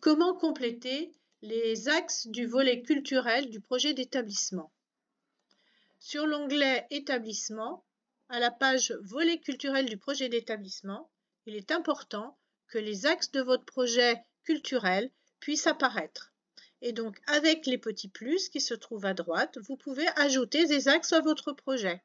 Comment compléter les axes du volet culturel du projet d'établissement? Sur l'onglet Établissement, à la page Volet culturel du projet d'établissement, il est important que les axes de votre projet culturel puissent apparaître. Et donc, avec les petits plus qui se trouvent à droite, vous pouvez ajouter des axes à votre projet.